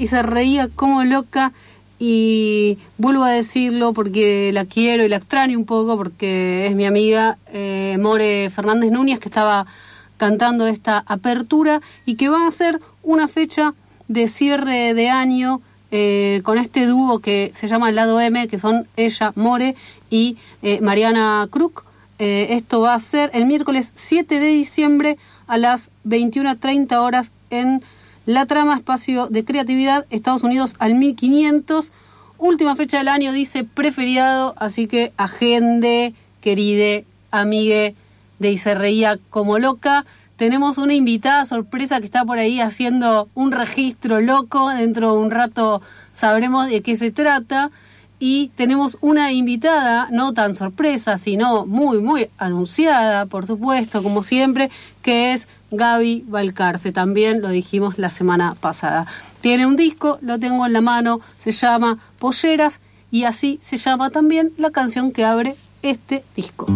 Y se reía como loca y vuelvo a decirlo porque la quiero y la extraño un poco porque es mi amiga eh, More Fernández Núñez que estaba cantando esta apertura y que va a ser una fecha de cierre de año eh, con este dúo que se llama El Lado M, que son ella, More y eh, Mariana Kruk. esto va a ser el miércoles 7 de diciembre a las 21.30 horas en la trama Espacio de Creatividad, Estados Unidos al 1500. Última fecha del año, dice preferiado, así que agende, queride, amigue de Y se reía como loca. Tenemos una invitada sorpresa que está por ahí haciendo un registro loco. Dentro de un rato sabremos de qué se trata. Y tenemos una invitada, no tan sorpresa, sino muy, muy anunciada, por supuesto, como siempre, que es Gaby Valcarce, también lo dijimos la semana pasada. Tiene un disco, lo tengo en la mano, se llama Polleras y así se llama también la canción que abre este disco.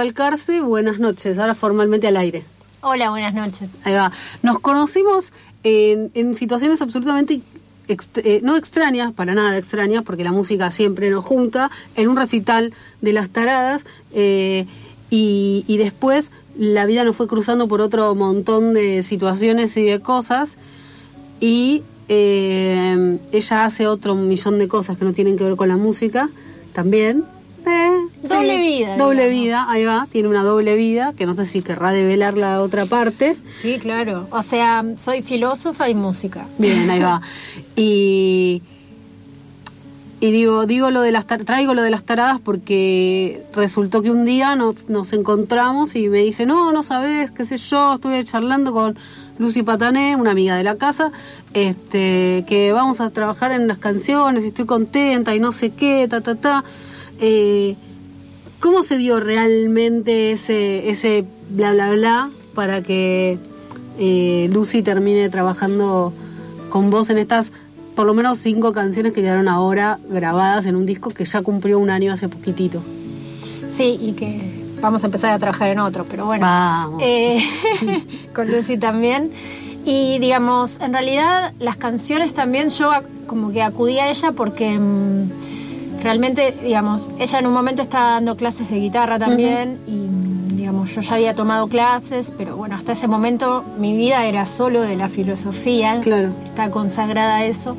Valcarce, buenas noches, ahora formalmente al aire. Hola, buenas noches. Ahí va. Nos conocimos en, situaciones absolutamente eh, no extrañas, para nada extrañas, porque la música siempre nos junta, en un recital de las taradas, eh, y, después la vida nos fue cruzando por otro montón de situaciones y de cosas, y eh, ella hace otro millón de cosas que no tienen que ver con la música también, doble vida. Doble vida, ahí va, tiene una doble vida, que no sé si querrá develar la otra parte. Sí, claro. O sea, soy filósofa y música. Bien, ahí va. Y, y digo, digo lo de las traigo lo de las taradas porque resultó que un día nos, nos encontramos y me dice, no, no sabes, qué sé yo, estuve charlando con Lucy Patané, una amiga de la casa, este, que vamos a trabajar en las canciones y estoy contenta y no sé qué, ta, ta, ta. Eh, ¿Cómo se dio realmente ese, ese bla bla bla para que eh, Lucy termine trabajando con vos en estas por lo menos cinco canciones que quedaron ahora grabadas en un disco que ya cumplió un año hace poquitito. Sí, y que vamos a empezar a trabajar en otro, pero bueno. Vamos. Eh, con Lucy también. Y digamos, en realidad las canciones también yo como que acudí a ella porque mm, realmente, digamos, ella en un momento estaba dando clases de guitarra también y mm, digamos, yo ya había tomado clases, pero bueno, hasta ese momento mi vida era solo de la filosofía, Claro. está consagrada a eso.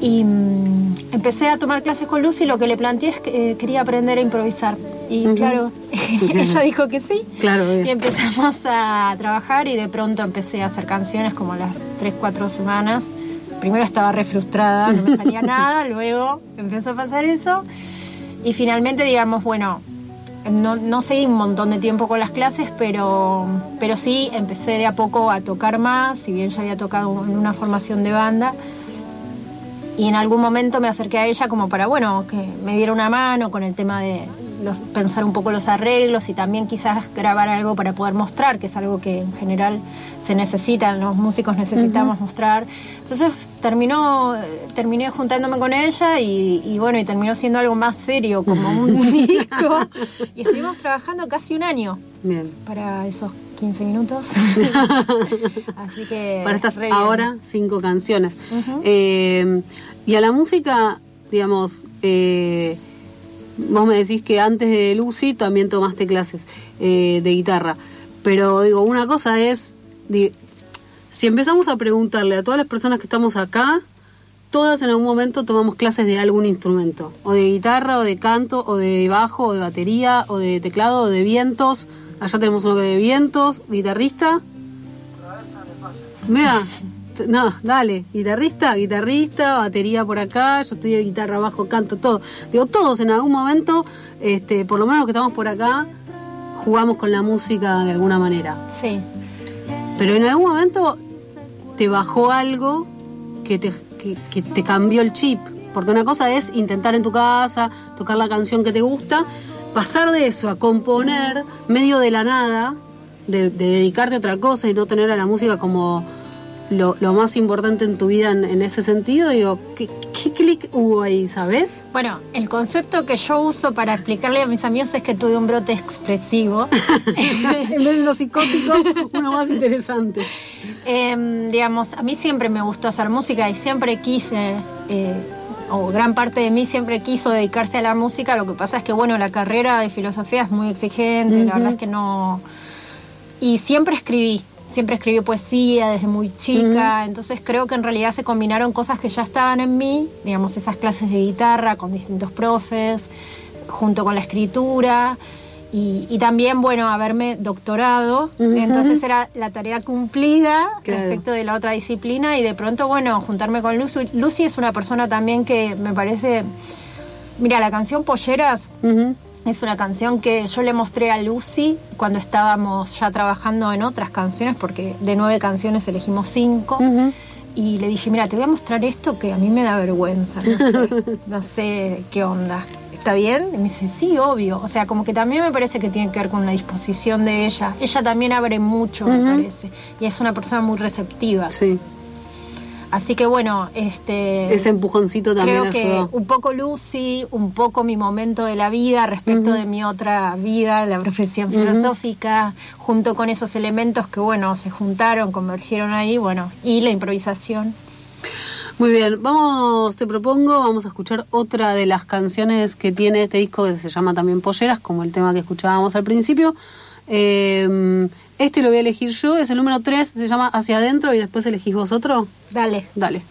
Y mm, empecé a tomar clases con Lucy, lo que le planteé es que eh, quería aprender a improvisar. Y claro, ella dijo que sí. Claro, Y empezamos a trabajar y de pronto empecé a hacer canciones como las 3, 4 semanas. Primero estaba re frustrada, no me salía nada, luego empezó a pasar eso. Y finalmente, digamos, bueno, no, no seguí un montón de tiempo con las clases, pero, pero sí empecé de a poco a tocar más, si bien ya había tocado en una formación de banda. Y en algún momento me acerqué a ella como para, bueno, que me diera una mano con el tema de los- pensar un poco los arreglos y también quizás grabar algo para poder mostrar, que es algo que en general se necesita, los músicos necesitamos mostrar. Entonces terminó, terminé juntándome con ella y, y bueno, y terminó siendo algo más serio, como un disco. Y estuvimos trabajando casi un año Bien. para esos 15 minutos. Así que... Para estas re bien. ahora cinco canciones. Ujú. Eh, y a la música, digamos, eh, vos me decís que antes de Lucy también tomaste clases eh, de guitarra. Pero digo, una cosa es, si empezamos a preguntarle a todas las personas que estamos acá, todas en algún momento tomamos clases de algún instrumento, o de guitarra, o de canto, o de bajo, o de batería, o de teclado, o de vientos. Allá tenemos uno que de vientos, guitarrista. Mira, no, dale, guitarrista, guitarrista, batería por acá, yo estudio guitarra, bajo, canto, todo. Digo, todos en algún momento, este, por lo menos los que estamos por acá, jugamos con la música de alguna manera. Sí. Pero en algún momento te bajó algo que te, que, que te cambió el chip. Porque una cosa es intentar en tu casa, tocar la canción que te gusta, pasar de eso a componer medio de la nada, de, de dedicarte a otra cosa y no tener a la música como lo, lo más importante en tu vida en, en ese sentido. Digo, ¿qué, qué clic hubo ahí, sabes? Bueno, el concepto que yo uso para explicarle a mis amigos es que tuve un brote expresivo. en vez de lo psicótico, uno más interesante. Em, digamos, a mí siempre me gustó hacer música y siempre quise, eh, o gran parte de mí siempre quiso dedicarse a la música. Lo que pasa es que, bueno, la carrera de filosofía es muy exigente, la verdad es que no. Y siempre escribí, siempre escribí poesía desde muy chica, entonces creo que en realidad se combinaron cosas que ya estaban en mí, digamos, esas clases de guitarra con distintos profes, junto con la escritura. Y, y también, bueno, haberme doctorado, entonces era la tarea cumplida Claro. respecto de la otra disciplina y de pronto, bueno, juntarme con Lucy. Lucy es una persona también que me parece, mira, la canción Polleras. Es una canción que yo le mostré a Lucy cuando estábamos ya trabajando en otras canciones, porque de nueve canciones elegimos cinco. Y le dije, mira, te voy a mostrar esto que a mí me da vergüenza, no sé, no sé qué onda. ¿Está bien? Y me dice, sí, obvio. O sea, como que también me parece que tiene que ver con la disposición de ella. Ella también abre mucho, me parece. Y es una persona muy receptiva. Sí, Así que bueno, este... ese empujoncito también Creo que ayudó. un poco Lucy, un poco mi momento de la vida respecto de mi otra vida, la profesión filosófica, junto con esos elementos que, bueno, se juntaron, convergieron ahí, bueno, y la improvisación. Muy bien, vamos, te propongo, vamos a escuchar otra de las canciones que tiene este disco que se llama también Polleras, como el tema que escuchábamos al principio. Eh, este lo voy a elegir yo, es el número 3, se llama Hacia Adentro y después elegís vosotros. Dale. Dale.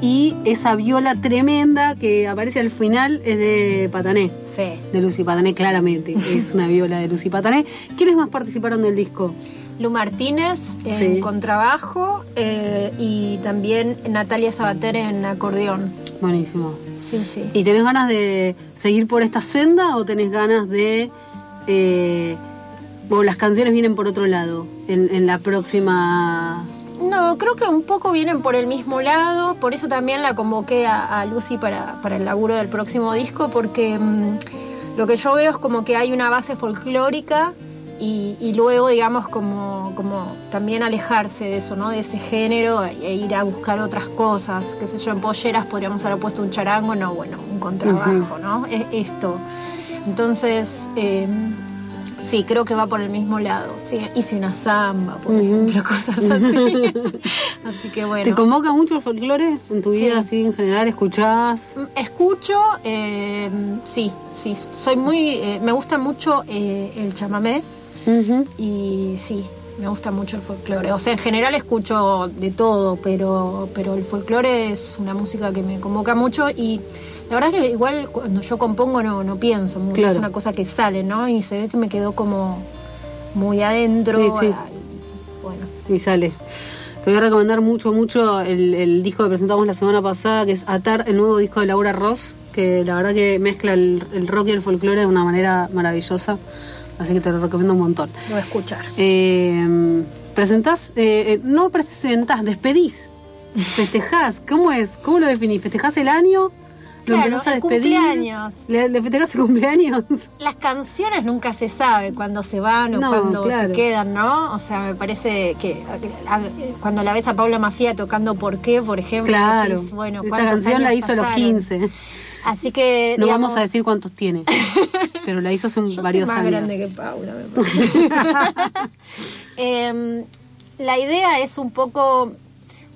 Y esa viola tremenda que aparece al final es de Patané. Sí. De Lucy Patané, claramente. es una viola de Lucy Patané. ¿Quiénes más participaron del disco? Lu Martínez en Sí. contrabajo eh, y también Natalia Sabater en acordeón. Buenísimo. Sí, sí. ¿Y tenés ganas de seguir por esta senda o tenés ganas de... Eh, o las canciones vienen por otro lado en, en la próxima... No, creo que un poco vienen por el mismo lado, por eso también la convoqué a, a Lucy para, para el laburo del próximo disco, porque mm, lo que yo veo es como que hay una base folclórica y, y luego, digamos, como, como también alejarse de eso, ¿no? De ese género e ir a buscar otras cosas, qué sé yo, en polleras podríamos haber puesto un charango, no, bueno, un contrabajo, ¿no? Es esto. Entonces... eh, Sí, creo que va por el mismo lado. Sí, hice una samba, por ejemplo, cosas así. así que bueno. ¿Te convoca mucho el folclore en tu Sí. vida así en general? ¿Escuchás? Escucho, eh, sí, sí, soy muy, eh, me gusta mucho eh, el chamamé y sí, me gusta mucho el folclore. O sea, en general escucho de todo, pero, pero el folclore es una música que me convoca mucho y la verdad que igual cuando yo compongo no, no pienso mucho, Claro. es una cosa que sale, ¿no? Y se ve que me quedó como muy adentro. Sí, sí. Bueno, y sales. Te voy a recomendar mucho, mucho el, el disco que presentamos la semana pasada, que es Atar, el nuevo disco de Laura Ross, que la verdad que mezcla el, el rock y el folclore de una manera maravillosa. Así que te lo recomiendo un montón. lo voy a escuchar. Eh, presentás, eh, no presentás, despedís, festejás. ¿Cómo es? ¿Cómo lo definís? ¿Festejás el año? ¿Lo Claro, empezás a despedir? cumpleaños. ¿Le, le festejás el cumpleaños? Las canciones nunca se sabe cuándo se van o No, cuándo claro. se quedan, ¿no? O sea, me parece que a- cuando la ves a Paula Mafia tocando ¿Por qué? por ejemplo, Claro. decís, bueno, Esta ¿cuántos canción la hizo a los pasaron? 15. Así que No digamos, vamos a decir cuántos tiene, pero la hizo hace yo varios soy más años. grande que Paula, me parece. Em, la idea es un poco.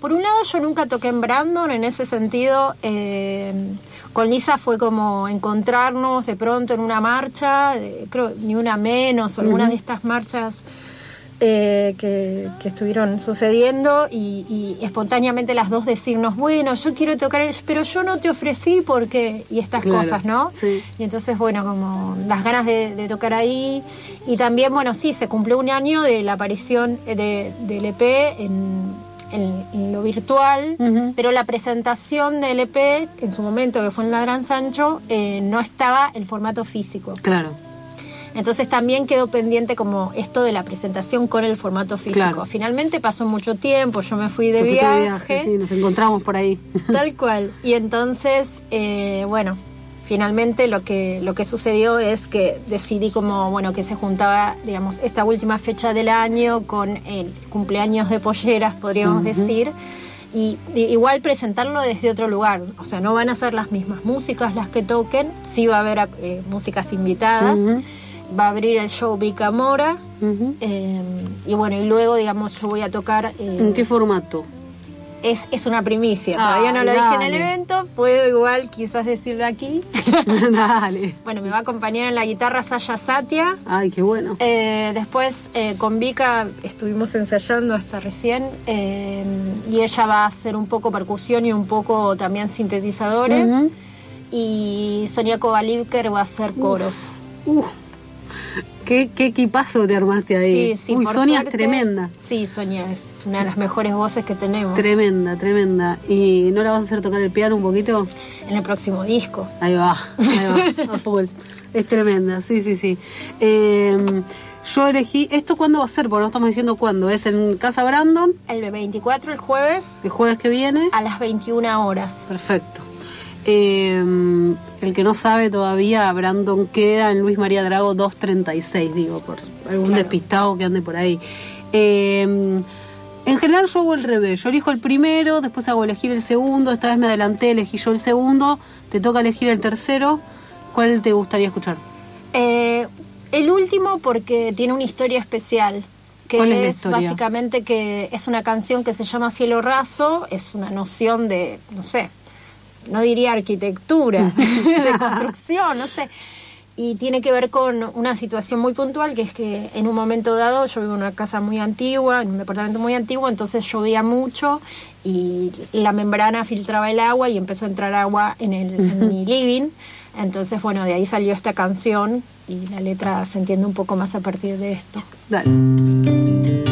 Por un lado, yo nunca toqué en Brandon, en ese sentido. em, con Lisa fue como encontrarnos de pronto en una marcha, eh, creo ni una menos, o algunas de estas marchas eh, que, que estuvieron sucediendo y, y espontáneamente las dos decirnos, bueno, yo quiero tocar, pero yo no te ofrecí porque, y estas Claro, cosas, ¿no? sí. Y entonces, bueno, como las ganas de, de tocar ahí. Y también, bueno, sí, se cumplió un año de la aparición eh, de, del EP en, en- en lo virtual, pero la presentación del EP, en su momento que fue en la Gran Sancho, eh, no estaba el formato físico. Claro, Entonces también quedó pendiente como esto de la presentación con el formato físico. Claro. Finalmente pasó mucho tiempo, yo me fui de fue de viaje. sí, nos encontramos por ahí. Tal cual. Y entonces, eh, bueno, finalmente lo que, lo que sucedió es que decidí como, bueno, que se juntaba, digamos, esta última fecha del año con el cumpleaños de polleras, podríamos decir. Y, y igual presentarlo desde otro lugar, o sea, no van a ser las mismas músicas las que toquen, sí va a haber eh, músicas invitadas, va a abrir el show Vica Mora, Ujú. eh, y bueno, y luego, digamos, yo voy a tocar... eh, ¿En qué formato? Es, es una primicia, todavía no lo dije en el evento, puedo igual quizás decirlo aquí. Dale. bueno, me va a acompañar en la guitarra Saya Satia. Ay, qué bueno. Eh, después eh, con Vika estuvimos ensayando hasta recién eh, y ella va a hacer un poco percusión y un poco también sintetizadores. Y Sonia Kovalivker va a hacer coros. Uh, qué, qué equipazo te armaste ahí. Sí, sí, Uy, por Sonia es tremenda. Sí, Sonia es una de las mejores voces que tenemos Tremenda, tremenda. ¿Y no la vas a hacer tocar el piano un poquito? en el próximo disco. Ahí va, ahí va, a full. Es tremenda, sí, sí, sí. Eh, yo elegí, ¿esto cuándo va a ser? Porque no estamos diciendo cuándo. Es en Casa Brandon, El 24, el jueves, el jueves que viene. a las 21 horas. Perfecto. Eh, el que no sabe todavía, Brandon queda en Luis María Drago 236, digo, por algún Claro. despistado que ande por ahí. Eh, en general yo hago el revés, yo elijo el primero, después hago elegir el segundo, esta vez me adelanté, elegí yo el segundo, te toca elegir el tercero, ¿cuál te gustaría escuchar? Eh, el último porque tiene una historia especial. Que ¿Cuál es es básicamente que es una canción que se llama Cielo Raso, es una noción de, no sé, no diría arquitectura, de construcción, no sé. Y tiene que ver con una situación muy puntual, que es que en un momento dado yo vivo en una casa muy antigua, en un departamento muy antiguo, entonces llovía mucho y la membrana filtraba el agua y empezó a entrar agua en, el, mi living. Entonces, bueno, de ahí salió esta canción y la letra se entiende un poco más a partir de esto. Dale.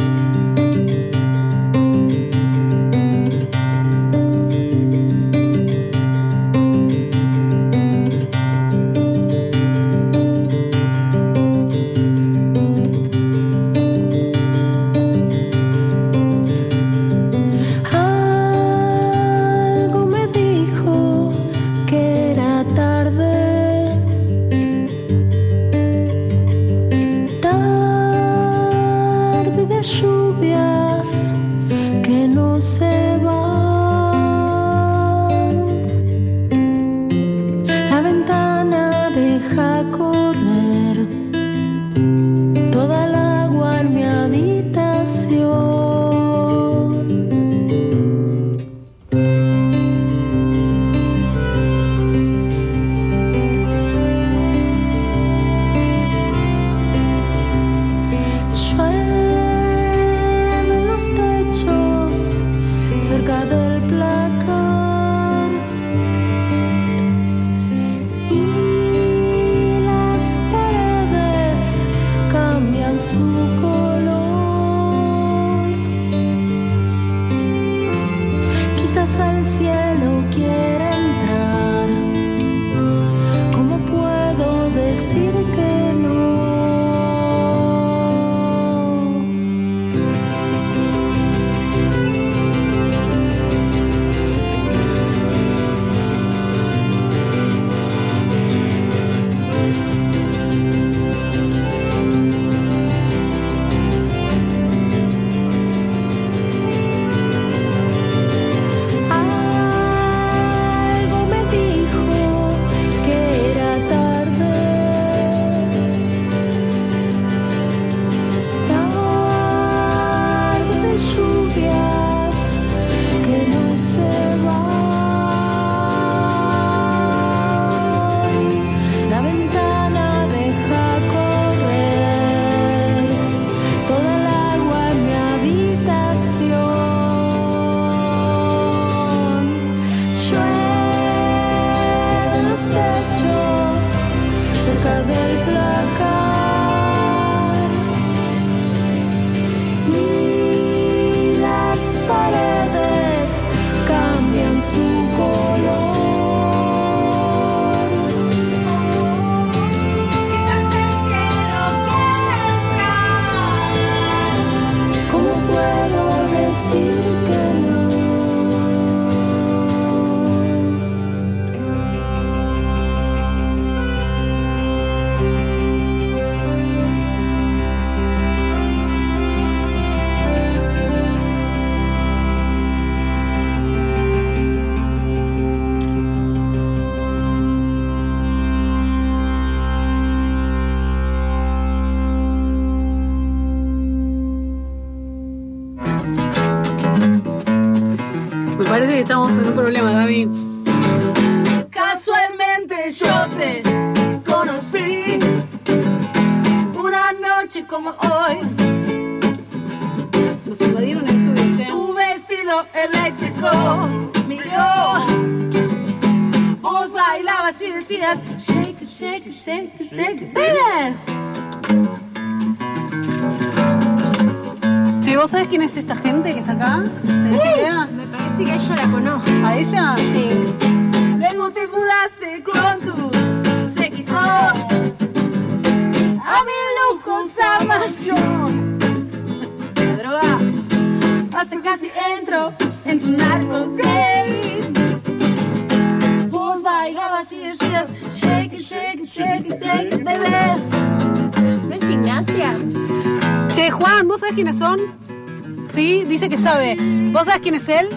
él?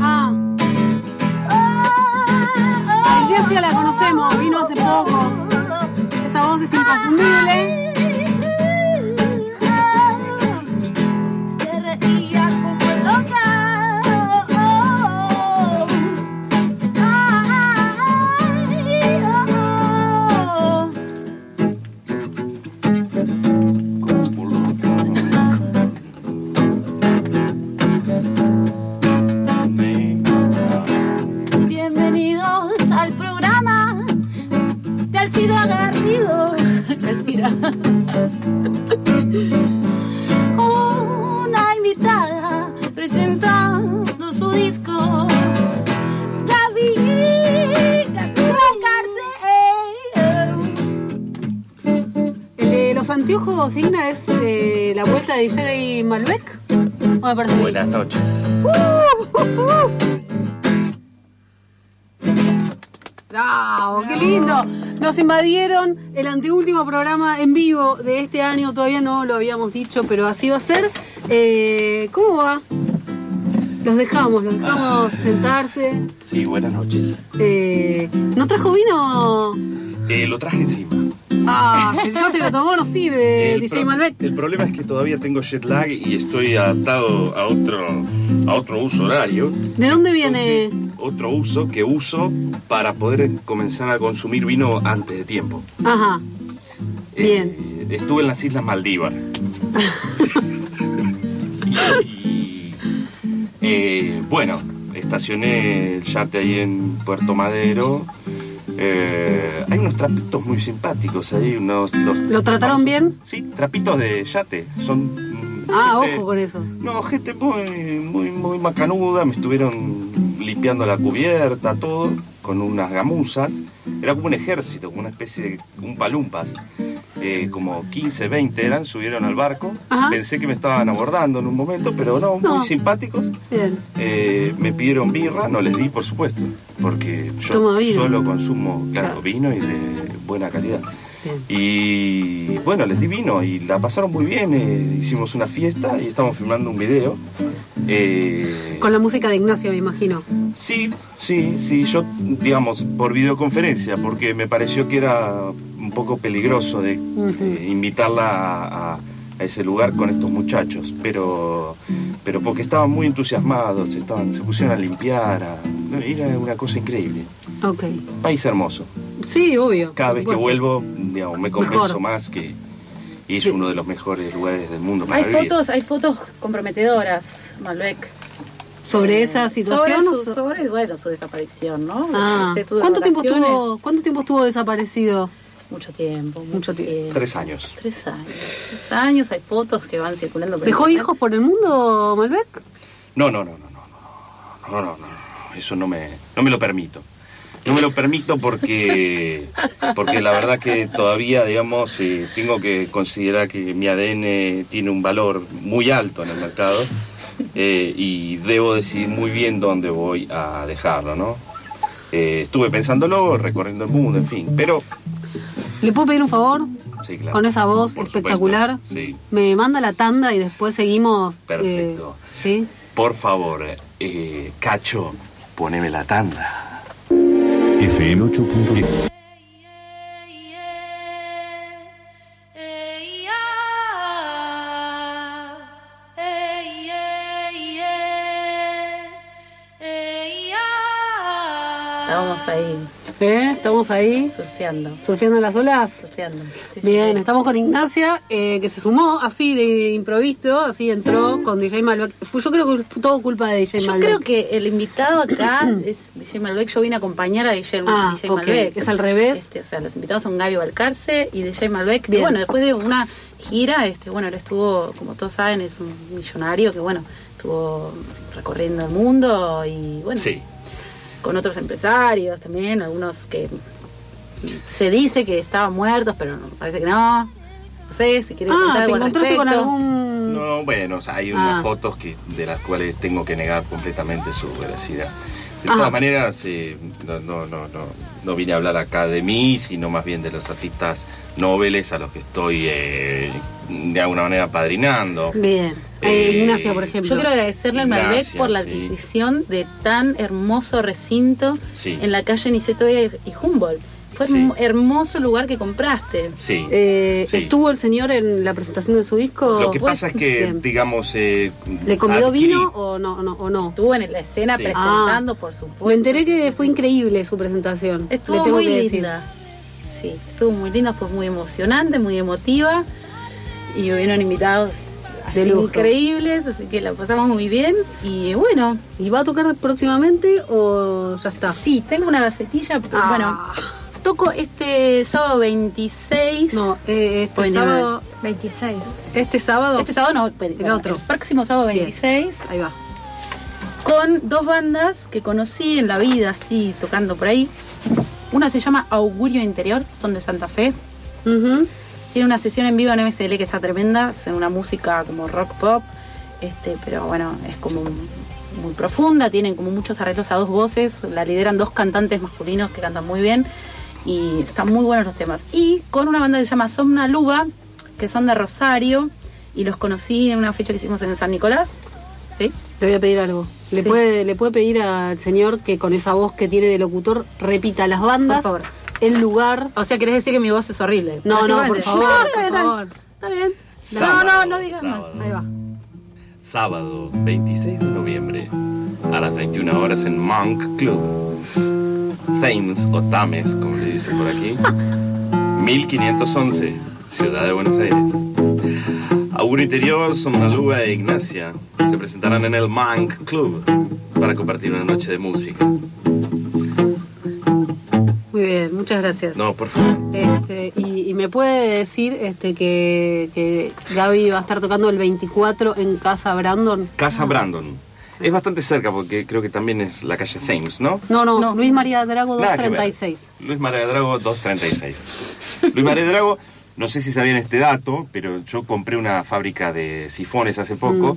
Ah. A Iglesia la conocemos, vino hace poco. Esa voz es inconfundible. Buenas noches. ¡Bravo! ¡Qué lindo! Nos invadieron el anteúltimo programa en vivo de este año, todavía no lo habíamos dicho, pero así va a ser. Eh, ¿Cómo va? Los dejamos, los dejamos sentarse. Sí, buenas noches. Eh, ¿No trajo vino? Eh, lo traje encima. Ah, si ya se lo tomó, no sirve, el, DJ pro- Malbec. el problema es que todavía tengo jet lag y estoy adaptado a otro, a otro uso horario. ¿De dónde viene? Entonces, otro uso que uso para poder comenzar a consumir vino antes de tiempo. Ajá. Bien. Eh, estuve en las Islas Maldivas. y, eh, bueno, estacioné el yate ahí en Puerto Madero. Eh, hay unos trapitos muy simpáticos ahí, unos... Los, ¿Lo trataron bien? Sí, trapitos de yate. Son... mm, Ah, gente- ojo con esos. no, gente muy, muy, muy macanuda, me estuvieron limpiando la cubierta, todo, con unas gamuzas. Era como un ejército, como una especie de un palumpas. Eh, como 15, 20 eran, subieron al barco. Ajá. Pensé que me estaban abordando en un momento, pero no, No. muy simpáticos. Bien. Eh, me pidieron birra, no les di, por supuesto, porque yo solo consumo, claro, Claro. vino y de buena calidad. Bien. Y bueno, les di vino y la pasaron muy bien. eh, hicimos una fiesta y estamos filmando un video. Eh, Con la música de Ignacio, me imagino. Sí, sí, sí, yo, digamos, por videoconferencia, porque me pareció que era poco peligroso de eh, invitarla a, a- a ese lugar con estos muchachos, pero, pero porque estaban muy entusiasmados, estaban, se pusieron a limpiar, a- era una cosa increíble. Ok. País hermoso. Sí, obvio. Cada vez que vuelvo, digamos, me convenzo Mejor. más que y es uno de los mejores lugares del mundo para Hay vivir. fotos, hay fotos comprometedoras, Malbec. Sobre esa situación. Sobre, su, sobre, bueno, su desaparición, ¿no? Ah, Usted tuvo ¿Cuánto tiempo estuvo, ¿Cuánto tiempo estuvo desaparecido? Mucho tiempo, mucho, Mucho tiempo. tiempo. Tres años. Tres años. Tres años, hay fotos que van circulando. por ¿Dejó hijos por el mundo, Malbec? No, no, no, no, no, no, no, no, no, no, eso no me, no me lo permito. No me lo permito porque, porque la verdad que todavía, digamos, eh, tengo que considerar que mi ADN tiene un valor muy alto en el mercado eh, y debo decidir muy bien dónde voy a dejarlo, ¿no? Eh, estuve pensándolo, recorriendo el mundo, en fin, pero ¿Le puedo pedir un favor? sí, claro. Con esa voz Por espectacular. Sí, Me manda la tanda y después seguimos. eh, Perfecto. ¿Sí? por favor, eh, Cacho, poneme la tanda. FM 8.10. Estábamos ahí ¿Eh? Estamos ahí, surfeando. surfeando las olas. Surfeando. Sí, Bien, sí. estamos con Ignacia, eh, que se sumó así de improviso, así entró con DJ Malbec. Fue, yo creo que fue todo culpa de DJ Yo Malbec. creo que el invitado acá es DJ Malbec. Yo vine a acompañar a DJ, Ah, DJ. Malbec. Es al revés. Este, o sea, los invitados son Gaby Balcarce y DJ Malbec. que, Bien. bueno, después de una gira, este, bueno, él estuvo, como todos saben, es un millonario que, bueno, estuvo recorriendo el mundo y, bueno, Sí. Con otros empresarios también, algunos que se dice que estaban muertos, pero no, parece que no. No sé si quiere contar Ah, ¿te algo al encontraste con algún...? No, bueno, o sea, hay unas Ah. fotos que de las cuales tengo que negar completamente su veracidad. De Ah. todas maneras, eh, no, no, no, no, no vine a hablar acá de mí, sino más bien de los artistas nobles a los que estoy eh, de alguna manera padrinando. Bien. Eh, Eh, Ignacia, por ejemplo. Yo quiero agradecerle al Malbec por la sí. adquisición de tan hermoso recinto Sí. en la calle Niceto y Humboldt. Fue Sí. un hermoso lugar que compraste. Sí. Eh, sí. ¿Estuvo el señor en la presentación de su disco? Lo que pues, pasa es que, Bien. digamos... eh, ¿Le adquirí- vino o no? no, o no? Estuvo en la escena Sí. presentando, Ah. por supuesto. Me enteré que fue increíble su presentación. le Estuvo tengo muy que decir. linda. Sí, estuvo muy linda, fue muy emocionante, muy emotiva. Y hubieron invitados De increíbles, así que la pasamos muy bien. Y bueno, ¿Y va a tocar próximamente o ya está? sí, tengo una gacetilla, porque Ah. bueno, toco este sábado 26. No, eh, este Bueno, sábado. 26. Este sábado. Este sábado no, pero- El otro. próximo sábado Bien. 26. Ahí va. con dos bandas que conocí en la vida, así, tocando por ahí. Una se llama Augurio Interior, son de Santa Fe. Tiene una sesión en vivo en MSL que está tremenda, es una música como rock pop, este, pero bueno, es como muy profunda, tienen como muchos arreglos a dos voces, la lideran dos cantantes masculinos que cantan muy bien y están muy buenos los temas. Y con una banda que se llama Somna Luba, que son de Rosario, y los conocí en una fecha que hicimos en San Nicolás. ¿Sí? Le voy a pedir algo. ¿Le, Sí. puede, ¿Le puede pedir al señor que con esa voz que tiene de locutor repita las bandas, Por favor. el lugar? O sea, ¿querés decir que mi voz es horrible? No, no, por favor, No, por está bien, favor. Está bien. Sábado, no, no, no digas más. Ahí va. Sábado 26 de noviembre a las 21 horas en Monk Club. Thames o Tames, como le dicen por aquí. 1511, Ciudad de Buenos Aires. Auguro Interior, Somnaluga e Ignacia se presentarán en el Monk Club para compartir una noche de música. Muy bien, muchas gracias. No, por favor. Este, y, y me puede decir este que, que Gaby va a estar tocando el 24 en Casa Brandon. Casa Brandon. Es bastante cerca porque creo que también es la calle Thames, ¿no? No, no, Luis María Drago Nada que ver. 236. Luis María Drago 236. Luis María Drago, no sé si sabían este dato, pero yo compré una fábrica de sifones hace poco.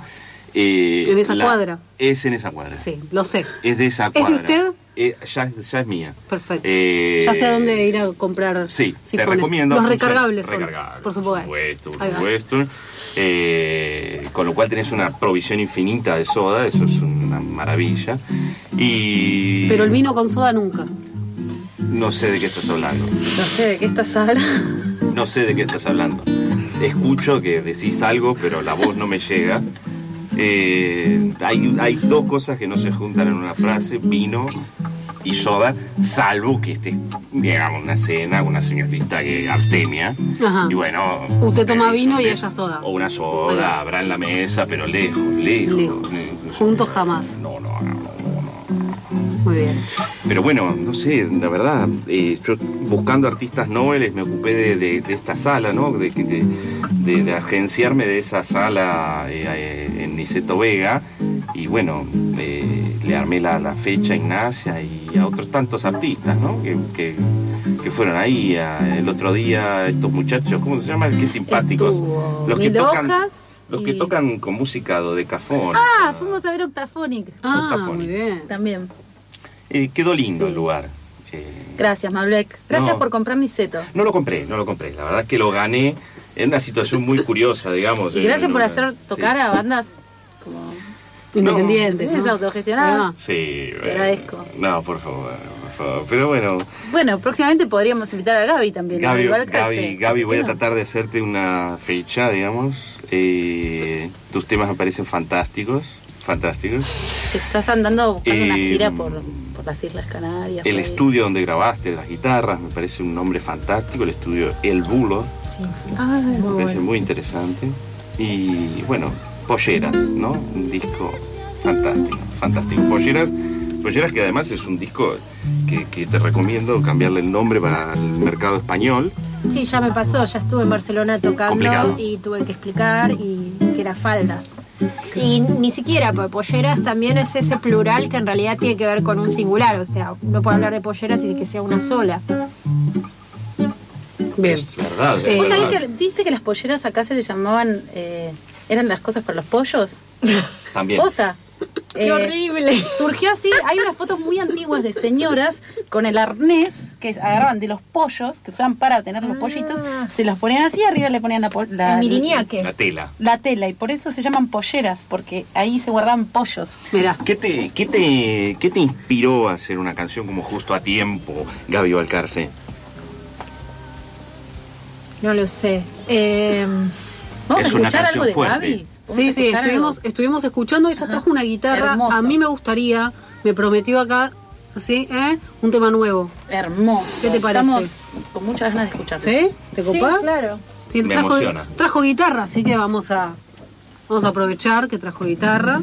eh, Mm. ¿En esa cuadra? Es en esa cuadra. Sí, lo sé. Es de esa de cuadra. usted? Eh, ya, ya es mía. Perfecto. Eh, ya sé a dónde ir a comprar Sí, te sifones. recomiendo. Los recargables, son, recargables, por supuesto. por supuesto. Eh, con lo cual tenés una provisión infinita de soda, eso es una maravilla. Y. Pero el vino con soda nunca. No sé de qué estás hablando. No sé de qué estás hablando. No sé de qué estás hablando. Escucho que decís algo, pero la voz no me llega. Eh, hay, hay dos cosas que no se juntan en una frase, vino y soda, salvo que esté, digamos, una cena, una señorita que abstemia. Ajá. Y bueno... Usted toma eh, vino y ella soda. O una soda, habrá en la mesa, pero lejos, lejos. Lejos. Juntos jamás. No, no, no. Muy bien. Pero bueno, no sé, la verdad, eh, yo buscando artistas nobles me ocupé de, de- de esta sala, ¿no? De, que- de, de- de agenciarme de esa sala eh, eh, en Niceto Vega y bueno, eh, le armé la, la fecha a Ignacia y a otros tantos artistas, ¿no? Que, que- que fueron ahí a- el otro día, estos muchachos, ¿cómo se llaman? Qué simpáticos. Estuvo Los que tocan... Los que y- tocan con música dodecafón. Ah, fuimos a ver Octaphonic. Ah, Octaphonic. muy bien. También. Eh, quedó lindo Sí. el lugar. Eh, Gracias, Mablek. Gracias No. por comprar mi seto. No lo compré, no lo compré. La verdad es que lo gané en una situación muy curiosa, digamos. Y gracias por hacer tocar sí. a bandas como... Independientes. Es ¿no? autogestionado. Sí, bueno. agradezco. No, por favor, por favor. Pero bueno, Bueno, próximamente podríamos invitar a Gaby también. Gaby, Gaby, Gaby, voy a tratar de hacerte una fecha, digamos. Eh, tus temas me parecen fantásticos, fantásticos. Te estás andando buscando una Eh, gira por, por las Islas Canarias. El ahí. estudio donde grabaste las guitarras me parece un nombre fantástico, el estudio El Bulo. Sí. Ay, me parece muy interesante. Y bueno, Polleras, ¿no? Un disco fantástico, fantástico. Polleras, Polleras que además es un disco que, que te recomiendo cambiarle el nombre para el mercado español. Sí, ya me pasó, ya estuve en Barcelona tocando Complicado. y tuve que explicar y que era faldas. Y ni siquiera, porque polleras también es ese plural que en realidad tiene que ver con un singular, o sea, no puede hablar de polleras y que sea una sola. Bien. Es verdad. es ¿Vos verdad. sabés que, viste que las polleras acá se le llamaban, eh, eran las cosas para los pollos? También. ¿Posta? ¡Qué Eh, horrible! Surgió así, hay unas fotos muy antiguas de señoras con el arnés que agarraban de los pollos, que usaban para tener los pollitos, se los ponían así, arriba le ponían la, la, El. La tela. la tela, y por eso se llaman polleras, porque ahí se guardaban pollos. Mirá. ¿Qué te, qué, te, ¿Qué te inspiró a hacer una canción como Justo a Tiempo, Gaby Balcarce? No lo sé. Eh, ¿Vamos Es a una escuchar algo de fuerte. Gaby? ¿Vamos Sí, sí, estuvimos, algo? estuvimos escuchando. Ella trajo una guitarra. Hermoso. A mí me gustaría, me prometió acá, ¿sí? ¿Eh? Un tema nuevo. Hermoso. ¿Qué te parece? Estamos con muchas ganas de escucharlo. ¿Sí? ¿Te sí, copás? claro. Sí, Me trajo, emociona. trajo guitarra, así que vamos a vamos a aprovechar que trajo guitarra.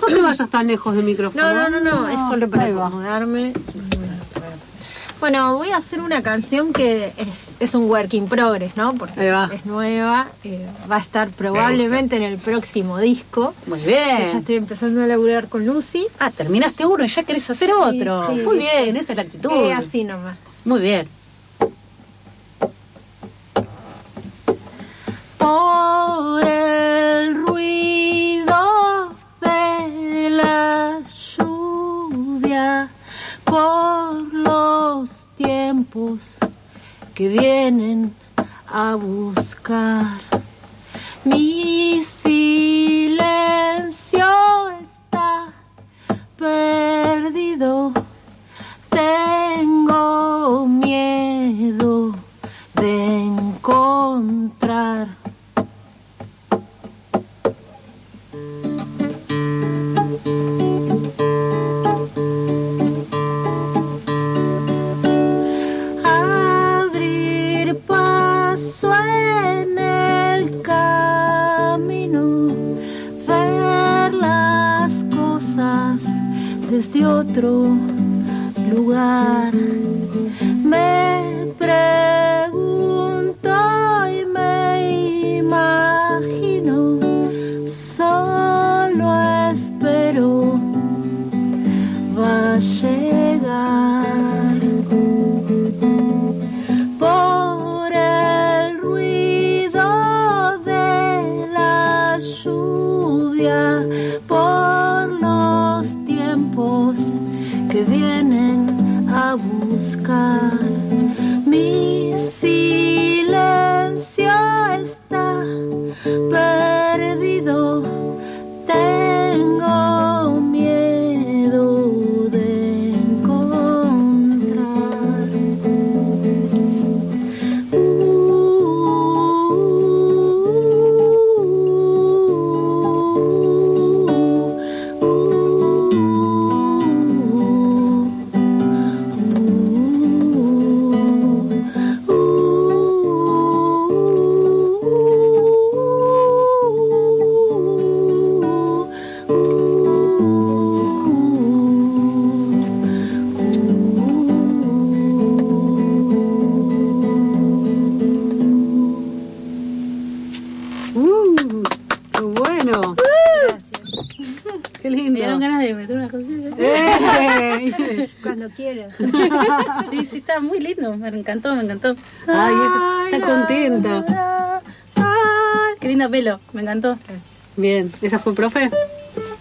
No te vayas tan lejos del micrófono. No, no, no, no, es solo para acomodarme. Bueno, voy a hacer una canción que es, un work in progress, ¿no? Porque es nueva, eh, va a estar probablemente en el próximo disco. Muy bien. Ya estoy empezando a laburar con Lucy. Ah, terminaste uno y ya querés hacer otro. Muy bien, esa es la actitud. Eh, así nomás. Muy bien. Por el ruido de la lluvia los tiempos que vienen a buscar. Mi silencio está perdido. Tengo miedo de encontrar. Quieras. Sí, sí, está muy lindo. Me encantó, me encantó. Ay, ella está contenta. Qué lindo pelo, me encantó. Bien, ¿ella fue profe?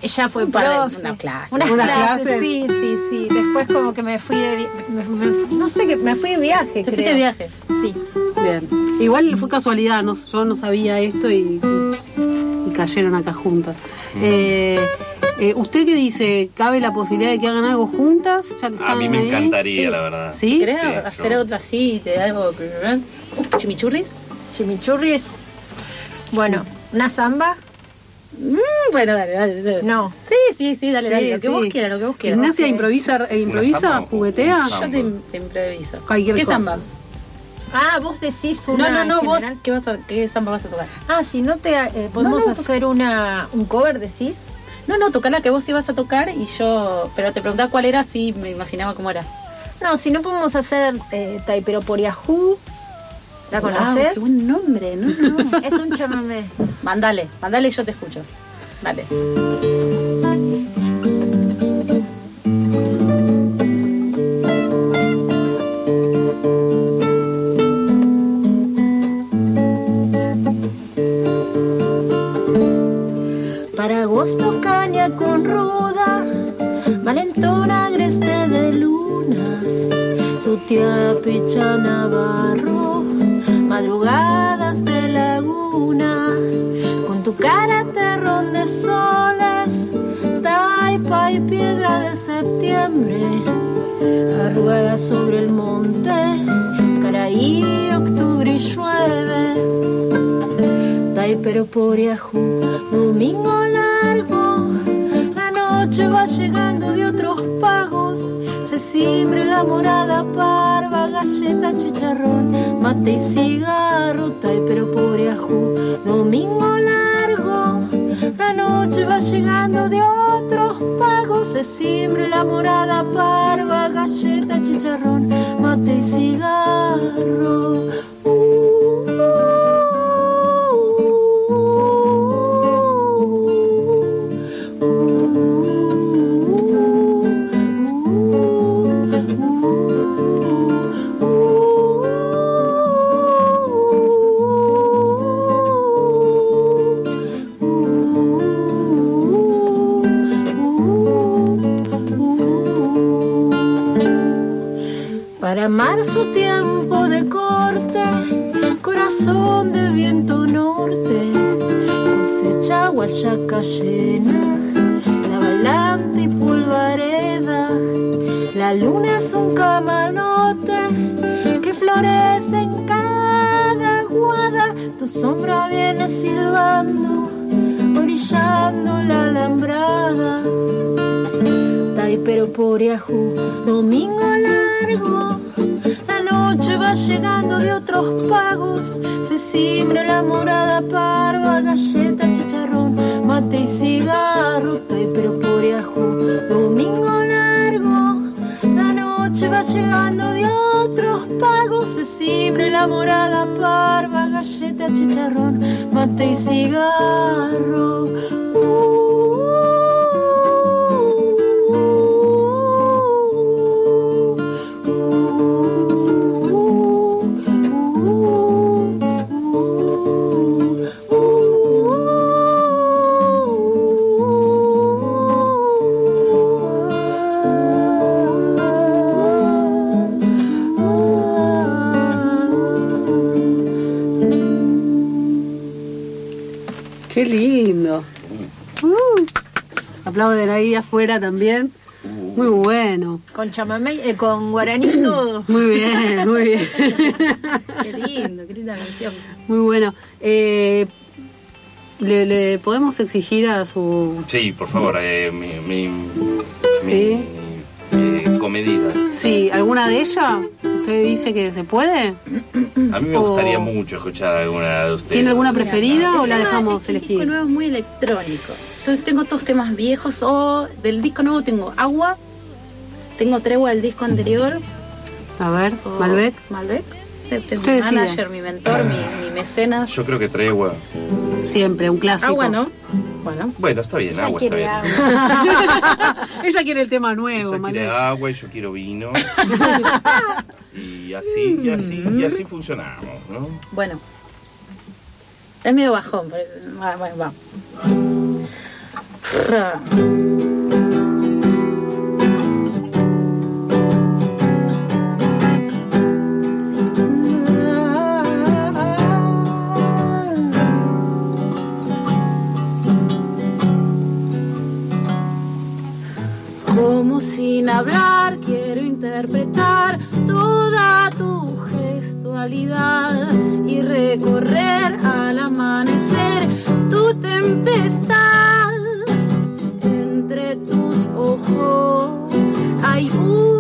Ella fue Para profe. una clase. Unas ¿Una clases, clase? sí, sí, sí. Después como que me fui de me- me- no sé qué, me fui de viaje, ¿Te creo. fuiste de viaje? Sí. Bien. Igual fue casualidad, no, yo no sabía esto y, y cayeron acá juntas. Eh, eh, ¿Usted qué dice? ¿Cabe la posibilidad de que hagan algo juntas? Ya que A mí me ahí? encantaría, Sí. la verdad. ¿Sí? ¿Querés Sí, hacer yo- otra así, de algo. ¿Chimichurris? Chimichurris. Bueno, una samba. Mm, bueno, dale, dale, dale. No. Sí, sí, sí, dale, dale. Lo que Sí, vos sí. quieras, lo que vos quieras. Ignacia improvisa, eh, improvisa juguetea. Yo te, te improviso. Cualquier ¿Qué cosa. samba? Ah, vos decís una No, no, no, vos. ¿qué, vas a, ¿qué samba vas a tocar? Ah, si no te eh, podemos No, no, hacer una un cover, decís. No, no, tocar la que vos ibas a tocar y yo... Pero te preguntaba cuál era, sí, me imaginaba cómo era. No, si no podemos hacer eh, Taipero por Yahoo. ¿La Wow, conoces? qué buen nombre, no, no. es un chamamé. Mandale, mandale y yo te escucho. Dale. Para agosto caña con ruda, valentona agreste de lunas, tu tía picha navarro, madrugadas de laguna, con tu cara terrón de soles, taipa y piedra de septiembre, arrugada sobre el monte, caraí, Dai pero por Yahoo, domingo largo, la noche va llegando de otros pagos, se simbre la morada parva, galleta, chicharrón, mate y cigarro, dai pero por Yahoo, domingo largo, la noche va llegando de otros pagos, se simbre la morada parva, galleta, chicharrón, mate y cigarro. Guayaca llena, la bailante y polvareda, la luna es un camalote que florece en cada guada, tu sombra viene silbando, orillando la alambrada. Tai pero por Yahoo, domingo largo. La noche va llegando de otros pagos. Se simbra la morada parva, galleta, chicharrón, mate y cigarro. Tai pero por domingo largo. La noche va llegando de otros pagos. Se simbra la morada parva, galleta, chicharrón, mate y cigarro. Qué aplauden ahí afuera también. Muy bueno. Con chamamé, eh, con guaraní todo. Muy bien, muy bien. Qué lindo, qué linda canción. Muy bueno. Eh, ¿le, le podemos exigir a su... Sí, por favor, eh, mi, mi, Sí. mi, eh, comedida. Sí, alguna de ellas? ¿Usted dice que se puede? A mí me O- gustaría mucho escuchar alguna de ustedes. ¿Tiene alguna preferida o la dejamos es que El disco elegir? nuevo es muy electrónico. Entonces tengo todos temas viejos o del disco nuevo tengo Agua, tengo Tregua del disco anterior. A ver, o Malbec. Malbec. Este es mi decide. manager, mi mentor, mi, mi mecenas. Yo creo que tregua. Siempre, un clásico. Agua, ¿no? Bueno. Bueno, está bien, agua está bien. agua. Ella quiere el tema nuevo, Ella quiere agua y yo quiero vino. y así, y así, y así funcionamos, ¿no? Bueno. Es medio bajón, pero ah, bueno, va. Sin hablar quiero interpretar toda tu gestualidad y recorrer al amanecer tu tempestad. Entre tus ojos hay una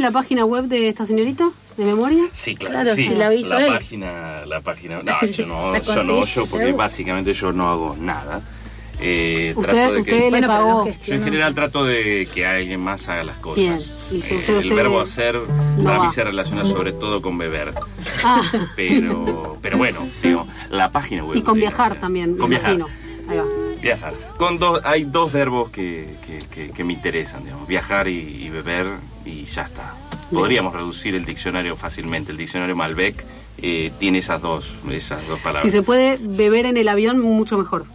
sabe la página web de esta señorita? ¿De memoria? Sí, claro. Claro, sí. la hizo él. página, la página. No, yo no, ¿La yo no, yo porque básicamente yo no hago nada. Eh, trato Usted, de usted que, le Bueno, pero pagó. lo yo en general trato de que alguien más haga las cosas. Bien. Y si Eh, usted- el usted verbo hacer para va. mí se relaciona sobre todo con beber. Ah, Pero, pero bueno, digo, la página web. y con viajar también, Con me viajar. imagino. Ahí va. Viajar. Con dos, hay dos verbos que, que- que- que me interesan, digamos, viajar y, y beber y ya está. Podríamos reducir el diccionario fácilmente. El diccionario Malbec eh, tiene esas dos, esas dos palabras. Si se puede beber en el avión, mucho mejor.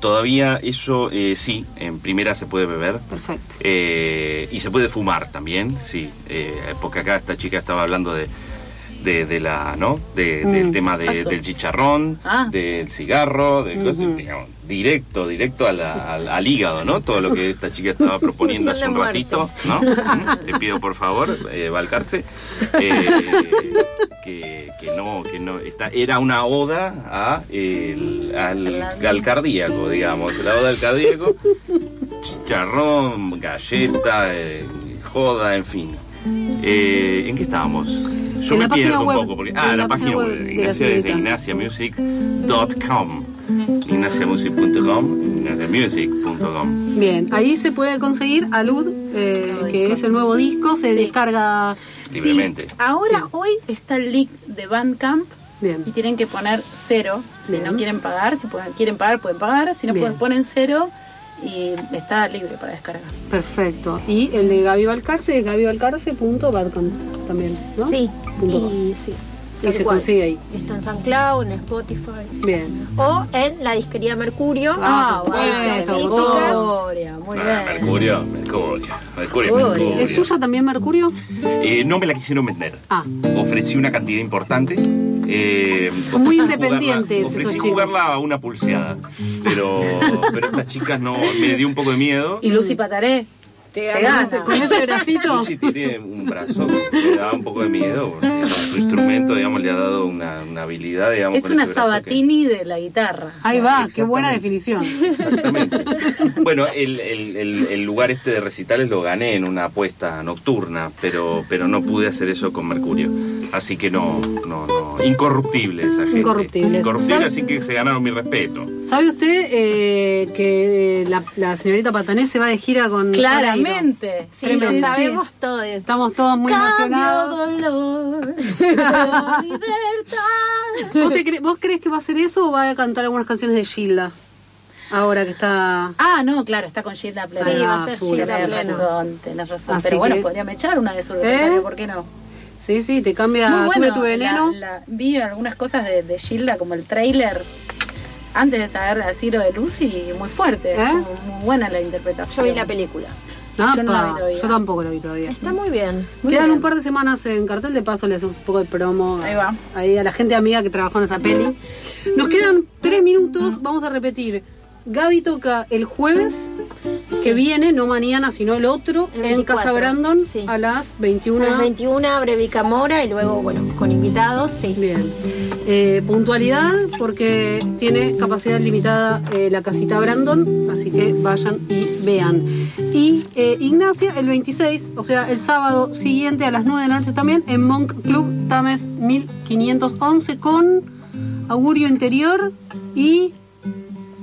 Todavía eso eh, sí, en primera se puede beber. Perfecto. Eh, y se puede fumar también, sí. eh, porque acá esta chica estaba hablando de, de, de la, ¿no? De- Del Mm. tema de- del chicharrón, Ah. del cigarro, de cosas, Ujú. digamos, directo, directo a la- al, al hígado, ¿no? Todo lo que esta chica estaba proponiendo hace un ratito, ¿no? Te pido por favor, eh, Balcarce, eh, que, que no, que no, esta, era una oda a el- al, al cardíaco, digamos, la oda al cardíaco chicharrón, galleta, eh, joda, en fin. Eh, ¿En qué estábamos? Yo En me la página pierdo un poco porque ah, la, la página página web, web de Ignacia desde señorita. ignaciamusic.com, ignaciamusic.com, ignaciamusic.com. Bien, ahí se puede conseguir Alud, eh, que es el nuevo disco, se Sí. descarga. Libremente. Sí, ahora, hoy está el link de Bandcamp Bien. y tienen que poner cero. Si Bien. no quieren pagar, si pueden- quieren pagar, pueden pagar. Si no pueden, ponen cero y está libre para descargar. Perfecto. Y el de Gaby Balcarce es gabybalcarce.badcamp también, ¿no? Sí, y sí. Y se cual. consigue ahí. Está en SoundCloud, en Spotify. Bien. O en la disquería Mercurio. Ah, supuesto, física. Gloria, muy Ah, bien. Mercurio, Mercurio, Mercurio, Mercurio. Mercurio. ¿Es suya también Mercurio? Eh, no me la quisieron vender. Ah. Ofrecí una cantidad importante. Eh, Son muy independientes jugarla- esos Ofrecí chicos. jugarla a una pulseada. Pero, pero estas chicas no me dio un poco de miedo. Y Lucy Pataré. Te Con gana. Con ese bracito. Lucy tiene un brazo que da un poco de miedo. porque su instrumento, digamos, le ha dado una, una habilidad, digamos. Es una que- Sabatini de la guitarra. Ahí va, qué buena definición. Exactamente. Bueno, el, el- el- el lugar este de recitales lo gané en una apuesta nocturna, pero, pero no pude hacer eso con Mercurio. Así que no, no, no. Incorruptible esa gente. Incorruptible. Incorruptible, así que se ganaron mi respeto. ¿Sabe usted eh, que la, la señorita Patanés se va de gira con Claramente. Sí, Tremendo. lo sabemos todos. Estamos todos muy emocionados. Cambio, dolor, libertad. ¿Vos, te cre- vos crees que va a hacer eso o va a cantar algunas canciones de Gilda? Ahora que está... Ah, no, claro, está con Gilda Pleno. Sí, va a ser Tenés Gilda Pleno. razón, tenés razón. Así Pero bueno, que- podría echar una de sus ¿Eh? ¿por qué no? Sí, sí, te cambia Muy bueno, Tuve tu veneno. la- la- vi algunas cosas de, de Gilda, como el trailer, antes de saber así lo de Lucy, muy fuerte. ¿Eh? Muy, muy buena la Yo interpretación. vi la película. Yo no la vi todavía. yo tampoco la vi todavía. Está muy bien. Muy Quedan bien. un par de semanas en cartel, de paso le hacemos un poco de promo Ahí va. ahí a la gente amiga que trabajó en esa peli. Nos quedan tres minutos, vamos a repetir. Gaby toca el jueves que viene, no mañana, sino el otro, El en 24, Casa Brandon sí. a las 21. A las 21 abre Vicamora y luego, bueno, con invitados, sí. Bien. Eh, puntualidad, porque tiene capacidad limitada eh, la casita Brandon, así que vayan y vean. Y eh, Ignacia, el 26, o sea, el sábado siguiente a las 9 de la noche también, en Monk Club Tames 1511 con Augurio Interior y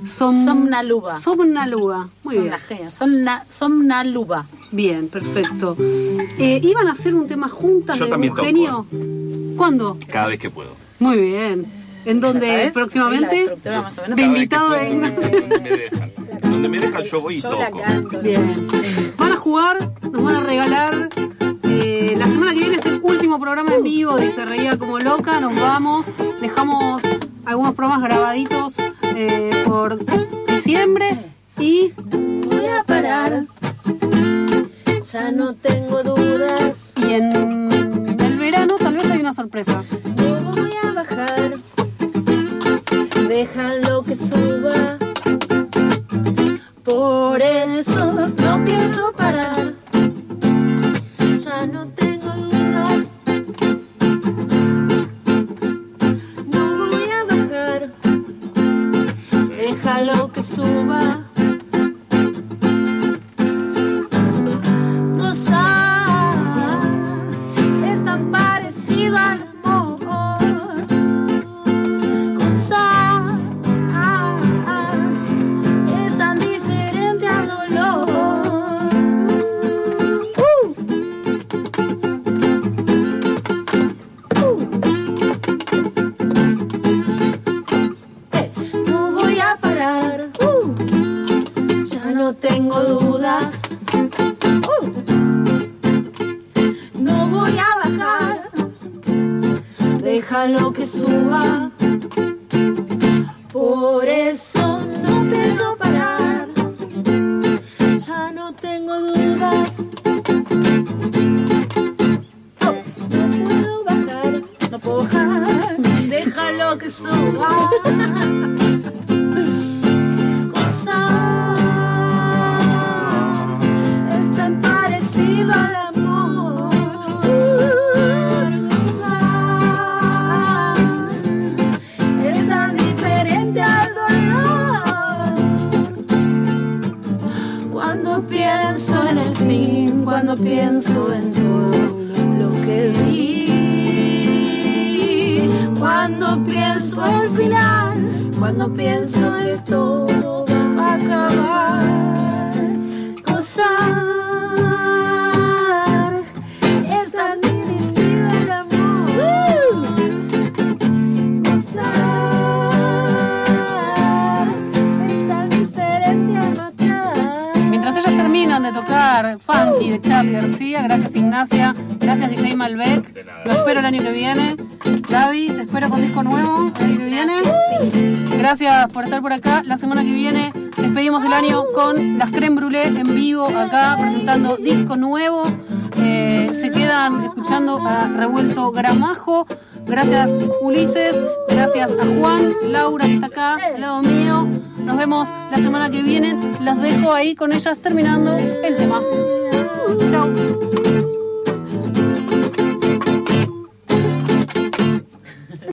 Som- Somnaluba. Somnaluba. Muy Son bien. Somna, Somnaluba. Bien, perfecto. Eh, ¿Iban a hacer un tema juntas Yo de también Eugenio? ¿Cuándo? Cada vez que puedo. Muy bien. ¿En la próximamente? estructura más o menos. De invitado de Ignacio. Donde me dejan. Donde me dejan yo voy y toco. Bien. Van a jugar, nos van a regalar. eh, la semana que viene es el último programa en vivo de Se Reía Como Loca. Nos vamos. Dejamos algunos programas grabaditos eh, por diciembre. Y Voy a parar. Ya no tengo dudas. y en el verano tal vez hay una sorpresa. No voy a bajar. Déjalo que suba. Por eso tengo dudas. Oh, no puedo bajar, no puedo bajar, déjalo que suba. Cuando pienso en todo lo que vi, cuando pienso al final, cuando pienso en todo espero el año que viene. Gaby, te espero con disco nuevo el año que viene. Gracias por estar por acá. La semana que viene despedimos el año con las Creme Brûlée en vivo acá presentando disco nuevo. Eh, se quedan escuchando a Revuelto Gramajo. Gracias Ulises, gracias a Juan, Laura que está acá al lado mío. Nos vemos la semana que viene. Las dejo ahí con ellas terminando el tema. Chao.